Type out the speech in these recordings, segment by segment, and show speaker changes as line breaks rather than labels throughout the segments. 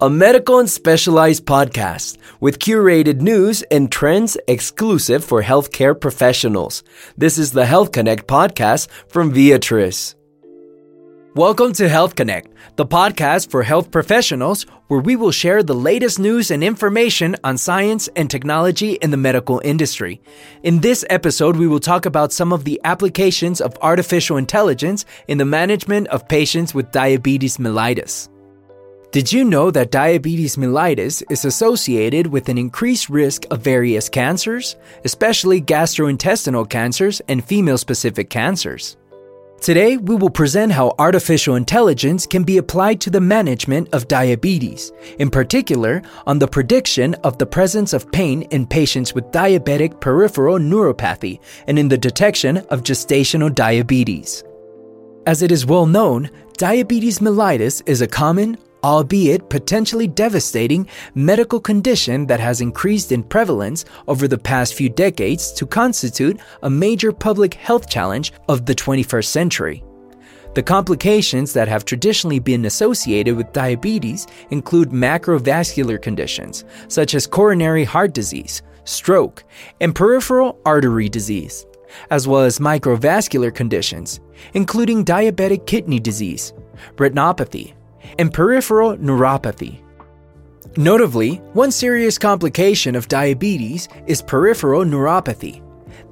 a medical and specialized podcast with curated news and trends exclusive for healthcare professionals. This is the Health Connect podcast from Viatris. Welcome to Health Connect, the podcast for health professionals where we will share the latest news and information on science and technology in the medical industry. In this episode, we will talk about some of the applications of artificial intelligence in the management of patients with diabetes mellitus. Did you know that diabetes mellitus is associated with an increased risk of various cancers, especially gastrointestinal cancers and female specific cancers? Today, we will present how artificial intelligence can be applied to the management of diabetes, in particular, on the prediction of the presence of pain in patients with diabetic peripheral neuropathy and in the detection of gestational diabetes. As it is well known, diabetes mellitus is a common, albeit potentially devastating, medical condition that has increased in prevalence over the past few decades to constitute a major public health challenge of the 21st century. The complications that have traditionally been associated with diabetes include macrovascular conditions, such as coronary heart disease, stroke, and peripheral artery disease, as well as microvascular conditions, including diabetic kidney disease, retinopathy, and peripheral neuropathy. Notably, one serious complication of diabetes is peripheral neuropathy.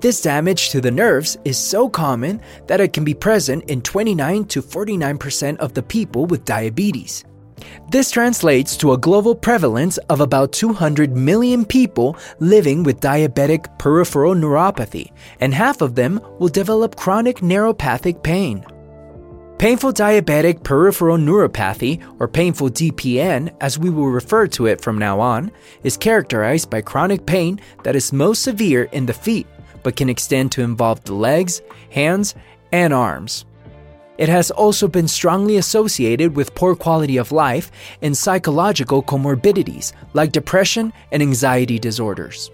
This damage to the nerves is so common that it can be present in 29 to 49% of the people with diabetes. This translates to a global prevalence of about 200 million people living with diabetic peripheral neuropathy, and half of them will develop chronic neuropathic pain. Painful diabetic peripheral neuropathy, or painful DPN as we will refer to it from now on, is characterized by chronic pain that is most severe in the feet, but can extend to involve the legs, hands, and arms. It has also been strongly associated with poor quality of life and psychological comorbidities like depression and anxiety disorders.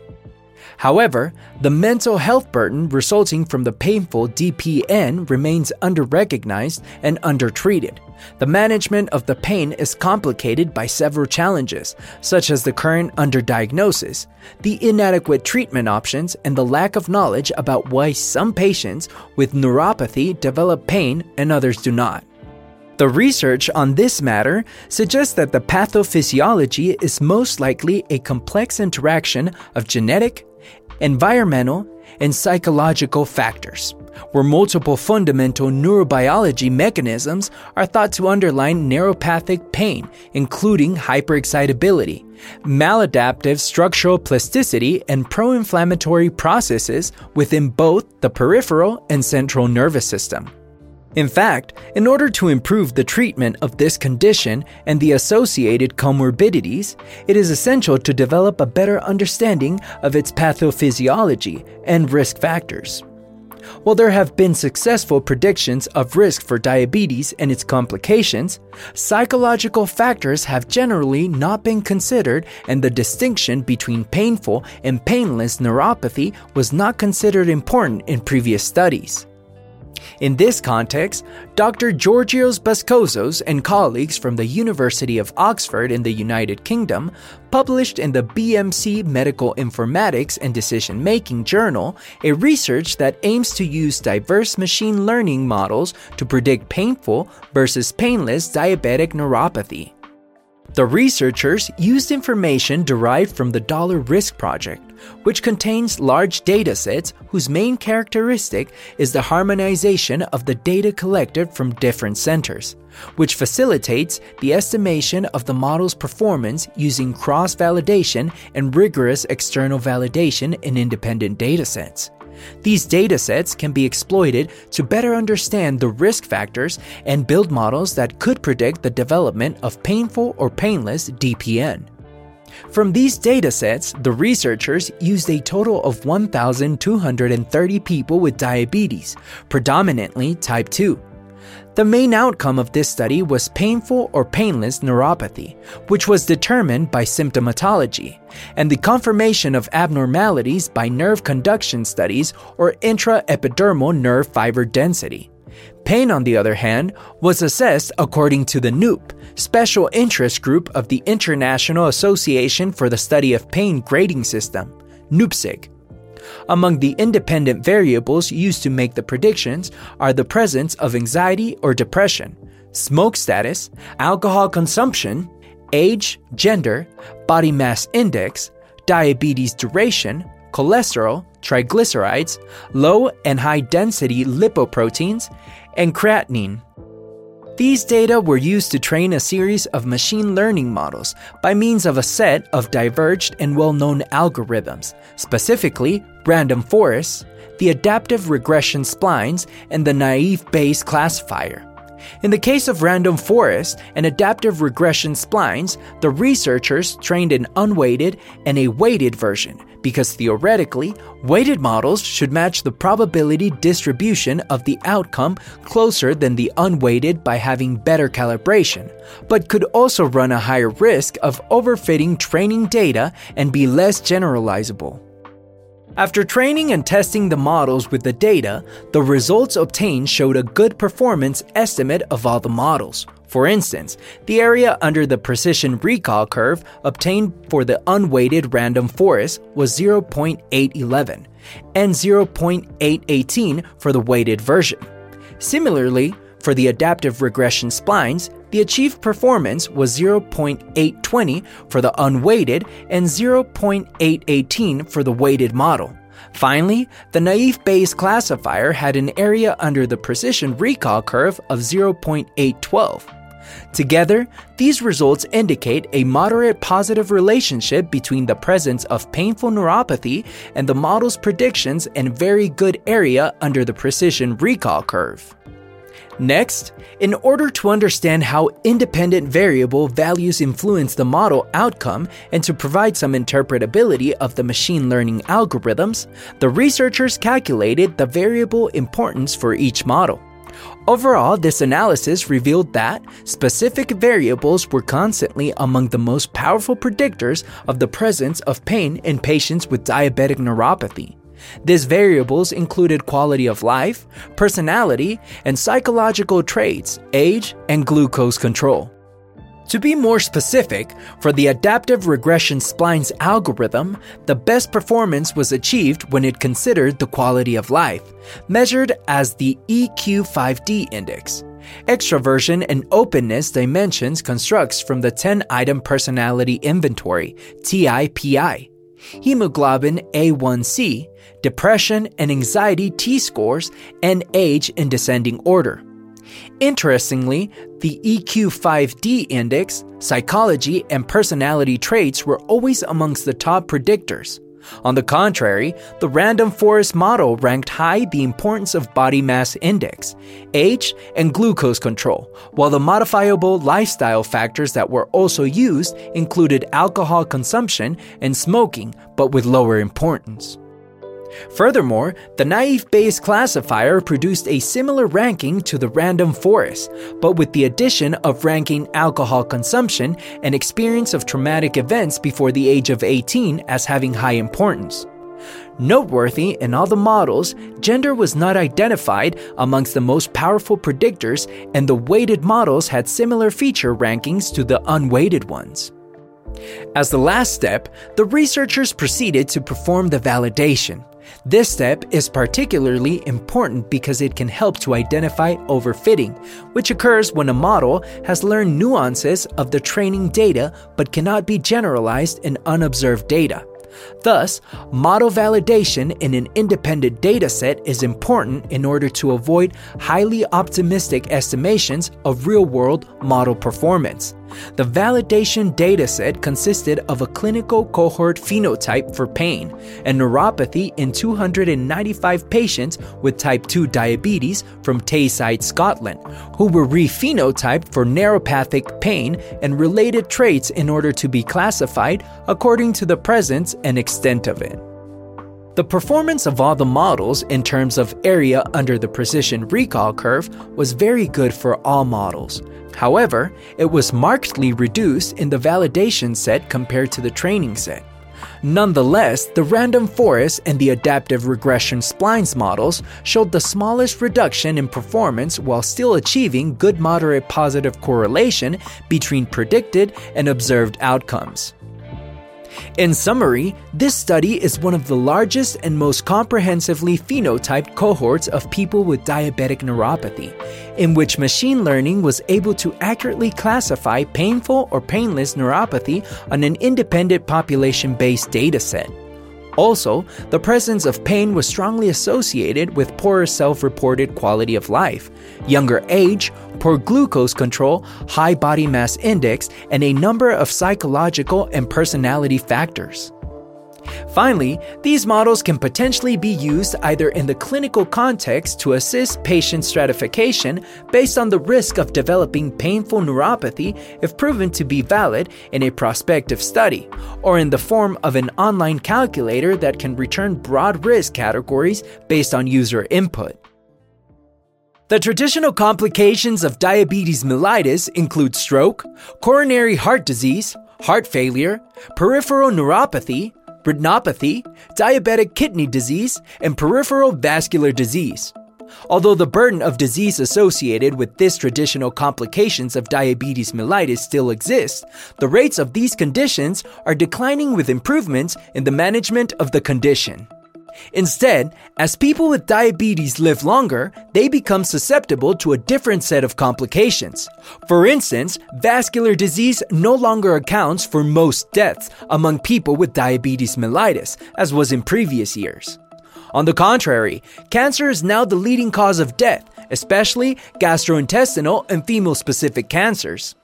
However, the mental health burden resulting from the painful DPN remains underrecognized and undertreated. The management of the pain is complicated by several challenges, such as the current underdiagnosis, the inadequate treatment options, and the lack of knowledge about why some patients with neuropathy develop pain and others do not. The research on this matter suggests that the pathophysiology is most likely a complex interaction of genetic, environmental, and psychological factors, where multiple fundamental neurobiology mechanisms are thought to underline neuropathic pain, including hyperexcitability, maladaptive structural plasticity, and pro inflammatory processes within both the peripheral and central nervous system. In fact, in order to improve the treatment of this condition and the associated comorbidities, it is essential to develop a better understanding of its pathophysiology and risk factors. While there have been successful predictions of risk for diabetes and its complications, psychological factors have generally not been considered, and the distinction between painful and painless neuropathy was not considered important in previous studies. In this context, Dr. Georgios Baskozos and colleagues from the University of Oxford in the United Kingdom published in the BMC Medical Informatics and Decision Making Journal a research that aims to use diverse machine learning models to predict painful versus painless diabetic neuropathy. The researchers used information derived from the DOLORisk Project, which contains large datasets whose main characteristic is the harmonization of the data collected from different centers, which facilitates the estimation of the model's performance using cross validation and rigorous external validation in independent datasets. These datasets can be exploited to better understand the risk factors and build models that could predict the development of painful or painless DPN. From these datasets, the researchers used a total of 1,230 people with diabetes, predominantly type 2. The main outcome of this study was painful or painless neuropathy, which was determined by symptomatology, and the confirmation of abnormalities by nerve conduction studies or intraepidermal nerve fiber density. Pain, on the other hand, was assessed according to the NeuP, Special Interest Group of the International Association for the Study of Pain grading system, NeuPSIG. Among the independent variables used to make the predictions are the presence of anxiety or depression, smoke status, alcohol consumption, age, gender, body mass index, diabetes duration, cholesterol, triglycerides, low and high density lipoproteins, and creatinine. These data were used to train a series of machine learning models by means of a set of diverged and well known algorithms, specifically random forests, the adaptive regression splines, and the naive Bayes classifier. In the case of random forest and adaptive regression splines, the researchers trained an unweighted and a weighted version because theoretically, weighted models should match the probability distribution of the outcome closer than the unweighted by having better calibration, but could also run a higher risk of overfitting training data and be less generalizable. After training and testing the models with the data, the results obtained showed a good performance estimate of all the models. For instance, the area under the precision recall curve obtained for the unweighted random forest was 0.811 and 0.818 for the weighted version. Similarly, for the adaptive regression splines, the achieved performance was 0.820 for the unweighted and 0.818 for the weighted model. Finally, the naive Bayes classifier had an area under the precision recall curve of 0.812. Together, these results indicate a moderate positive relationship between the presence of painful neuropathy and the model's predictions and very good area under the precision recall curve. Next, in order to understand how independent variable values influence the model outcome and to provide some interpretability of the machine learning algorithms, the researchers calculated the variable importance for each model. Overall, this analysis revealed that specific variables were constantly among the most powerful predictors of the presence of pain in patients with diabetic neuropathy. These variables included quality of life, personality, and psychological traits, age, and glucose control. To be more specific, for the adaptive regression splines algorithm, the best performance was achieved when it considered the quality of life, measured as the EQ5D index. Extraversion and openness dimensions constructs from the 10 item personality inventory, TIPI, hemoglobin A1C, depression and anxiety T scores, and age in descending order. Interestingly, the EQ5D index, psychology, and personality traits were always amongst the top predictors. On the contrary, the random forest model ranked high the importance of body mass index, age, and glucose control, while the modifiable lifestyle factors that were also used included alcohol consumption and smoking, but with lower importance. Furthermore, the naive Bayes classifier produced a similar ranking to the random forest, but with the addition of ranking alcohol consumption and experience of traumatic events before the age of 18 as having high importance. Noteworthy in all the models, gender was not identified amongst the most powerful predictors, and the weighted models had similar feature rankings to the unweighted ones. As the last step, the researchers proceeded to perform the validation. This step is particularly important because it can help to identify overfitting, which occurs when a model has learned nuances of the training data but cannot be generalized in unobserved data. Thus, model validation in an independent dataset is important in order to avoid highly optimistic estimations of real world model performance. The validation dataset consisted of a clinical cohort phenotype for pain and neuropathy in 295 patients with type 2 diabetes from Tayside, Scotland, who were rephenotyped for neuropathic pain and related traits in order to be classified according to the presence and extent of it. The performance of all the models in terms of area under the precision recall curve was very good for all models. However, it was markedly reduced in the validation set compared to the training set.
Nonetheless, the random forest and the adaptive regression splines models showed the smallest reduction in performance while still achieving good moderate positive correlation between predicted and observed outcomes. In summary, this study is one of the largest and most comprehensively phenotyped cohorts of people with diabetic neuropathy, in which machine learning was able to accurately classify painful or painless neuropathy on an independent population based dataset. Also, the presence of pain was strongly associated with poorer self reported quality of life, younger age, poor glucose control, high body mass index, and a number of psychological and personality factors. Finally, these models can potentially be used either in the clinical context to assist patient stratification based on the risk of developing painful neuropathy if proven to be valid in a prospective study, or in the form of an online calculator that can return broad risk categories based on user input. The traditional complications of diabetes mellitus include stroke, coronary heart disease, heart failure, peripheral neuropathy, retinopathy, diabetic kidney disease, and peripheral vascular disease. Although the burden of disease associated with this traditional complications of diabetes mellitus still exists, the rates of these conditions are declining with improvements in the management of the condition. Instead, as people with diabetes live longer, they become susceptible to a different set of complications. For instance, vascular disease no longer accounts for most deaths among people with diabetes mellitus, as was in previous years. On the contrary, cancer is now the leading cause of death, especially gastrointestinal and female specific cancers.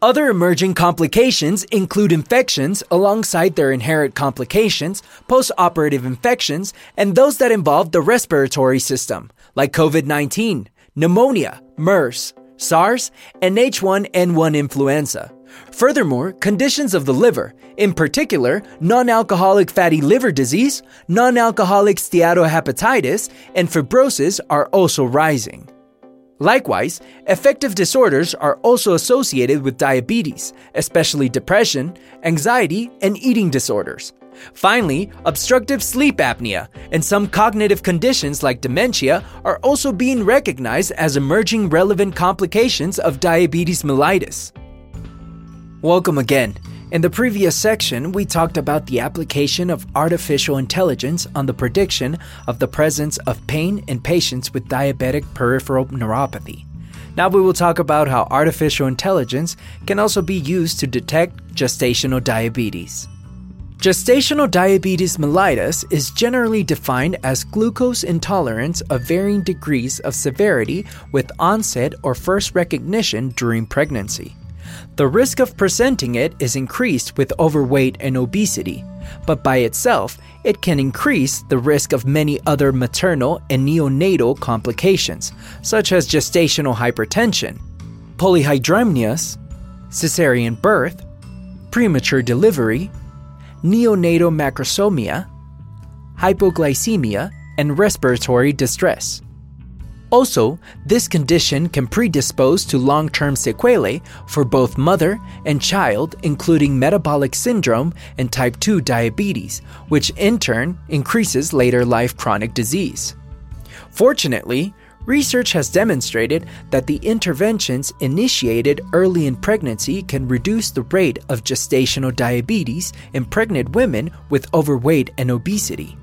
Other emerging complications include infections alongside their inherent complications, post-operative infections, and those that involve the respiratory system, like COVID-19, pneumonia, MERS, SARS, and H1N1 influenza. Furthermore, conditions of the liver, in particular non-alcoholic fatty liver disease, non-alcoholic steatohepatitis, and fibrosis are also rising. Likewise, affective disorders are also associated with diabetes, especially depression, anxiety, and eating disorders. Finally, obstructive sleep apnea and some cognitive conditions like dementia are also being recognized as emerging relevant complications of diabetes mellitus. Welcome again. In the previous section, we talked about the application of artificial intelligence on the prediction of the presence of pain in patients with diabetic peripheral neuropathy. Now we will talk about how artificial intelligence can also be used to detect gestational diabetes. Gestational diabetes mellitus is generally defined as glucose intolerance of varying degrees of severity with onset or first recognition during pregnancy. The risk of presenting it is increased with overweight and obesity, but by itself, it can increase the risk of many other maternal and neonatal complications, such as gestational hypertension, polyhydramnios, cesarean birth, premature delivery, neonatal macrosomia, hypoglycemia, and respiratory distress. Also, this condition can predispose to long term sequelae for both mother and child, including metabolic syndrome and type 2 diabetes, which in turn increases later life chronic disease. Fortunately, research has demonstrated that the interventions initiated early in pregnancy can reduce the rate of gestational diabetes in pregnant women with overweight and obesity.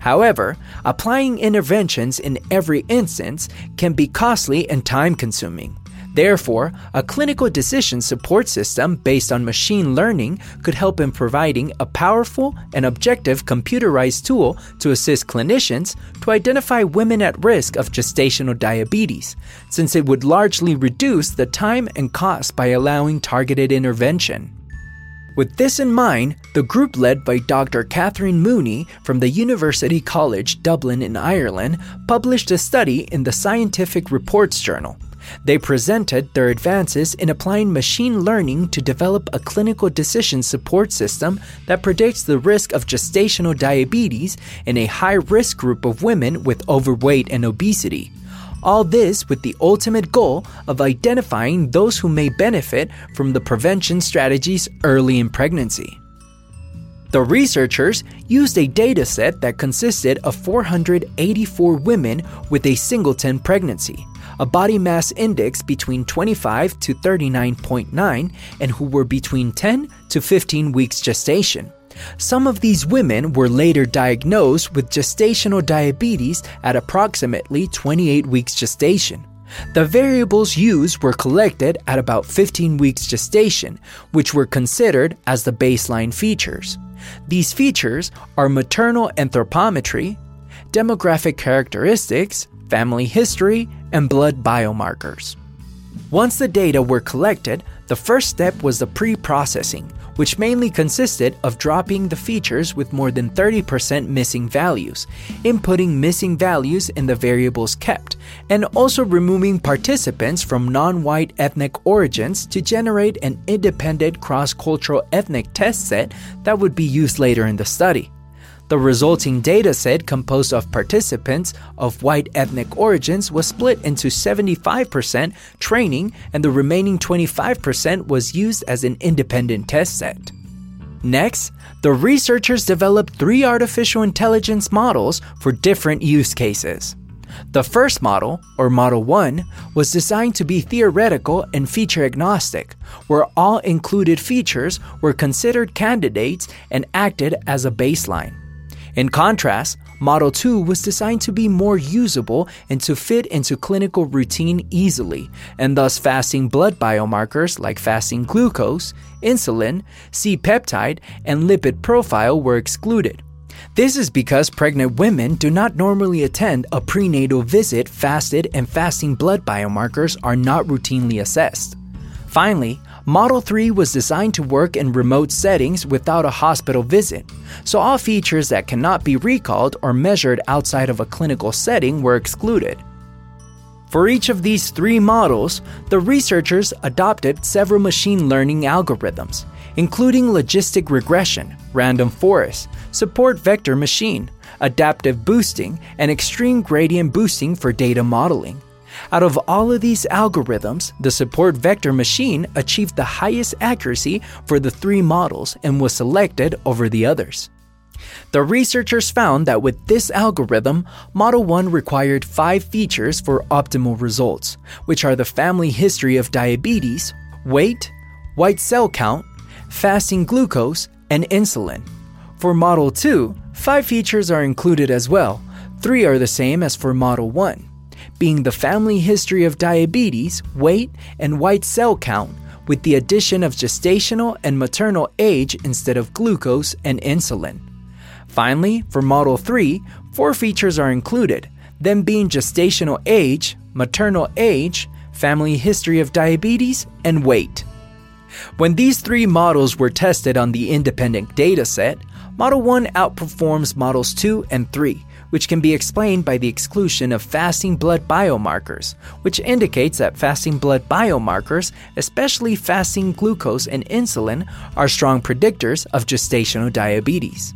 However, applying interventions in every instance can be costly and time consuming. Therefore, a clinical decision support system based on machine learning could help in providing a powerful and objective computerized tool to assist clinicians to identify women at risk of gestational diabetes, since it would largely reduce the time and cost by allowing targeted intervention. With this in mind, the group led by Dr. Catherine Mooney from the University College Dublin in Ireland published a study in the Scientific Reports Journal. They presented their advances in applying machine learning to develop a clinical decision support system that predicts the risk of gestational diabetes in a high risk group of women with overweight and obesity. All this with the ultimate goal of identifying those who may benefit from the prevention strategies early in pregnancy. The researchers used a dataset that consisted of 484 women with a singleton pregnancy, a body mass index between 25 to 39.9, and who were between 10 to 15 weeks gestation. Some of these women were later diagnosed with gestational diabetes at approximately 28 weeks gestation. The variables used were collected at about 15 weeks gestation, which were considered as the baseline features. These features are maternal anthropometry, demographic characteristics, family history, and blood biomarkers. Once the data were collected, the first step was the pre processing, which mainly consisted of dropping the features with more than 30% missing values, inputting missing values in the variables kept, and also removing participants from non white ethnic origins to generate an independent cross cultural ethnic test set that would be used later in the study. The resulting dataset composed of participants of white ethnic origins was split into 75% training and the remaining 25% was used as an independent test set. Next, the researchers developed three artificial intelligence models for different use cases. The first model, or Model 1, was designed to be theoretical and feature agnostic, where all included features were considered candidates and acted as a baseline. In contrast, Model 2 was designed to be more usable and to fit into clinical routine easily, and thus fasting blood biomarkers like fasting glucose, insulin, C peptide, and lipid profile were excluded. This is because pregnant women do not normally attend a prenatal visit fasted and fasting blood biomarkers are not routinely assessed. Finally, Model 3 was designed to work in remote settings without a hospital visit, so all features that cannot be recalled or measured outside of a clinical setting were excluded. For each of these three models, the researchers adopted several machine learning algorithms, including logistic regression, random forest, support vector machine, adaptive boosting, and extreme gradient boosting for data modeling. Out of all of these algorithms, the support vector machine achieved the highest accuracy for the three models and was selected over the others. The researchers found that with this algorithm, Model 1 required five features for optimal results, which are the family history of diabetes, weight, white cell count, fasting glucose, and insulin. For Model 2, five features are included as well. Three are the same as for Model 1 being the family history of diabetes, weight, and white cell count, with the addition of gestational and maternal age instead of glucose and insulin. Finally, for Model 3, four features are included, them being gestational age, maternal age, family history of diabetes, and weight. When these three models were tested on the independent dataset, Model 1 outperforms Models 2 and 3, which can be explained by the exclusion of fasting blood biomarkers, which indicates that fasting blood biomarkers, especially fasting glucose and insulin, are strong predictors of gestational diabetes.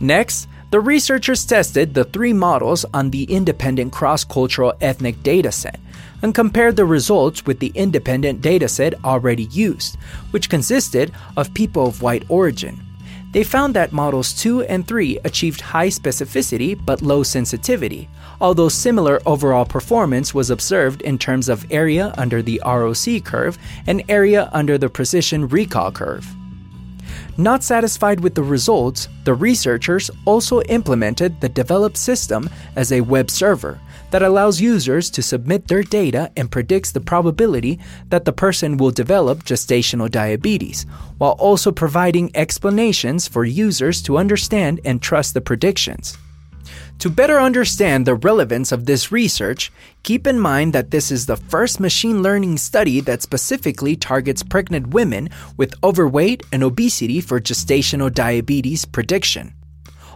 Next, the researchers tested the three models on the independent cross cultural ethnic dataset and compared the results with the independent dataset already used, which consisted of people of white origin. They found that models 2 and 3 achieved high specificity but low sensitivity, although similar overall performance was observed in terms of area under the ROC curve and area under the precision recall curve. Not satisfied with the results, the researchers also implemented the developed system as a web server that allows users to submit their data and predicts the probability that the person will develop gestational diabetes, while also providing explanations for users to understand and trust the predictions. To better understand the relevance of this research, keep in mind that this is the first machine learning study that specifically targets pregnant women with overweight and obesity for gestational diabetes prediction.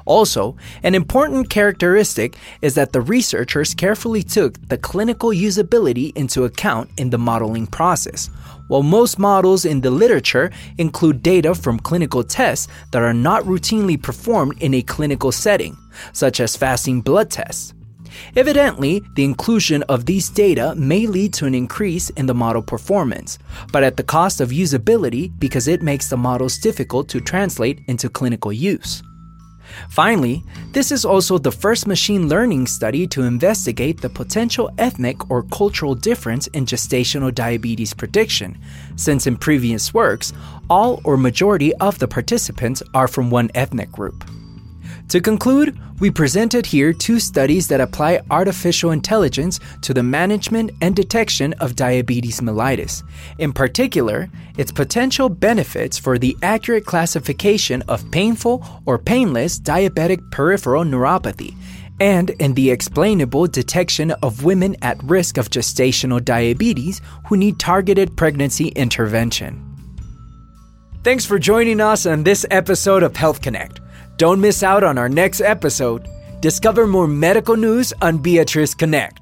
Also, an important characteristic is that the researchers carefully took the clinical usability into account in the modeling process. While most models in the literature include data from clinical tests that are not routinely performed in a clinical setting, such as fasting blood tests. Evidently, the inclusion of these data may lead to an increase in the model performance, but at the cost of usability because it makes the models difficult to translate into clinical use. Finally, this is also the first machine learning study to investigate the potential ethnic or cultural difference in gestational diabetes prediction, since in previous works, all or majority of the participants are from one ethnic group. To conclude, we presented here two studies that apply artificial intelligence to the management and detection of diabetes mellitus, in particular, its potential benefits for the accurate classification of painful or painless diabetic peripheral neuropathy, and in the explainable detection of women at risk of gestational diabetes who need targeted pregnancy intervention. Thanks for joining us on this episode of Health Connect. Don't miss out on our next episode. Discover more medical news on Viatris Connect.